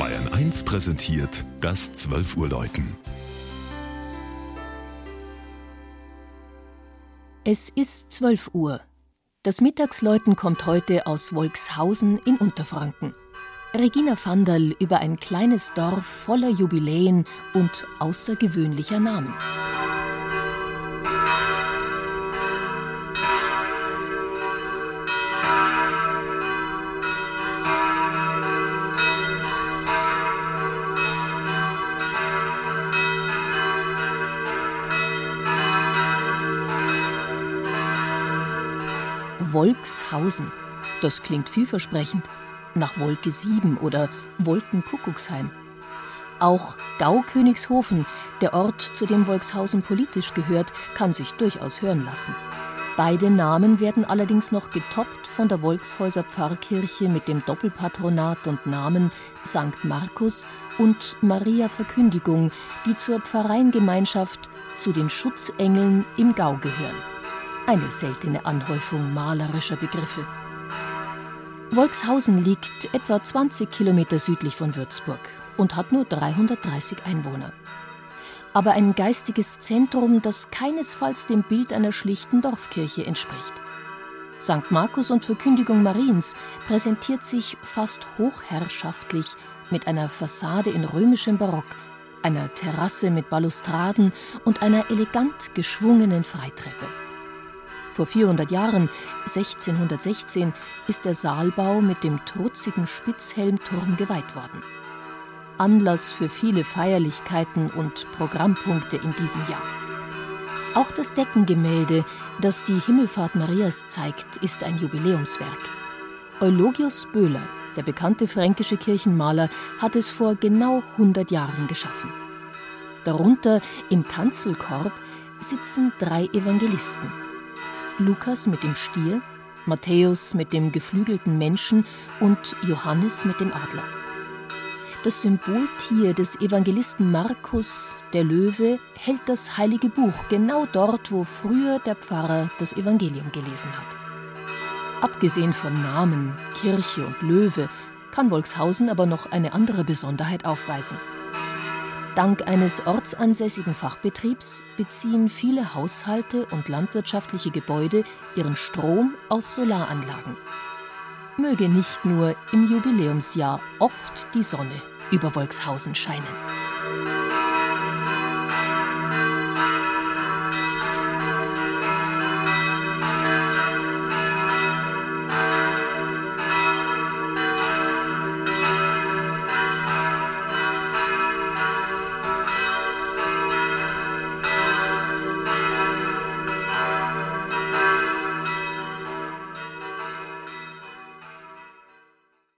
Bayern 1 präsentiert das 12 Uhr Läuten. Es ist 12 Uhr. Das Mittagsläuten kommt heute aus Wolkshausen in Unterfranken. Regina Vanderl über ein kleines Dorf voller Jubiläen und außergewöhnlicher Namen. Wolkshausen. Das klingt vielversprechend. Nach Wolke 7 oder Wolkenkuckucksheim. Auch Gaukönigshofen, der Ort, zu dem Wolkshausen politisch gehört, kann sich durchaus hören lassen. Beide Namen werden allerdings noch getoppt von der Wolkshäuser Pfarrkirche mit dem Doppelpatronat und Namen St. Markus und Maria Verkündigung, die zur Pfarreiengemeinschaft zu den Schutzengeln im Gau gehören. Eine seltene Anhäufung malerischer Begriffe. Wolkshausen liegt etwa 20 Kilometer südlich von Würzburg und hat nur 330 Einwohner. Aber ein geistiges Zentrum, das keinesfalls dem Bild einer schlichten Dorfkirche entspricht. St. Markus und Verkündigung Mariens präsentiert sich fast hochherrschaftlich mit einer Fassade in römischem Barock, einer Terrasse mit Balustraden und einer elegant geschwungenen Freitreppe. Vor 400 Jahren, 1616, ist der Saalbau mit dem trutzigen Spitzhelmturm geweiht worden. Anlass für viele Feierlichkeiten und Programmpunkte in diesem Jahr. Auch das Deckengemälde, das die Himmelfahrt Marias zeigt, ist ein Jubiläumswerk. Eulogius Böhler, der bekannte fränkische Kirchenmaler, hat es vor genau 100 Jahren geschaffen. Darunter im Kanzelkorb sitzen drei Evangelisten. Lukas mit dem Stier, Matthäus mit dem geflügelten Menschen und Johannes mit dem Adler. Das Symboltier des Evangelisten Markus, der Löwe, hält das heilige Buch genau dort, wo früher der Pfarrer das Evangelium gelesen hat. Abgesehen von Namen, Kirche und Löwe kann Wolkshausen aber noch eine andere Besonderheit aufweisen. Dank eines ortsansässigen Fachbetriebs beziehen viele Haushalte und landwirtschaftliche Gebäude ihren Strom aus Solaranlagen. Möge nicht nur im Jubiläumsjahr oft die Sonne über Wolkshausen scheinen.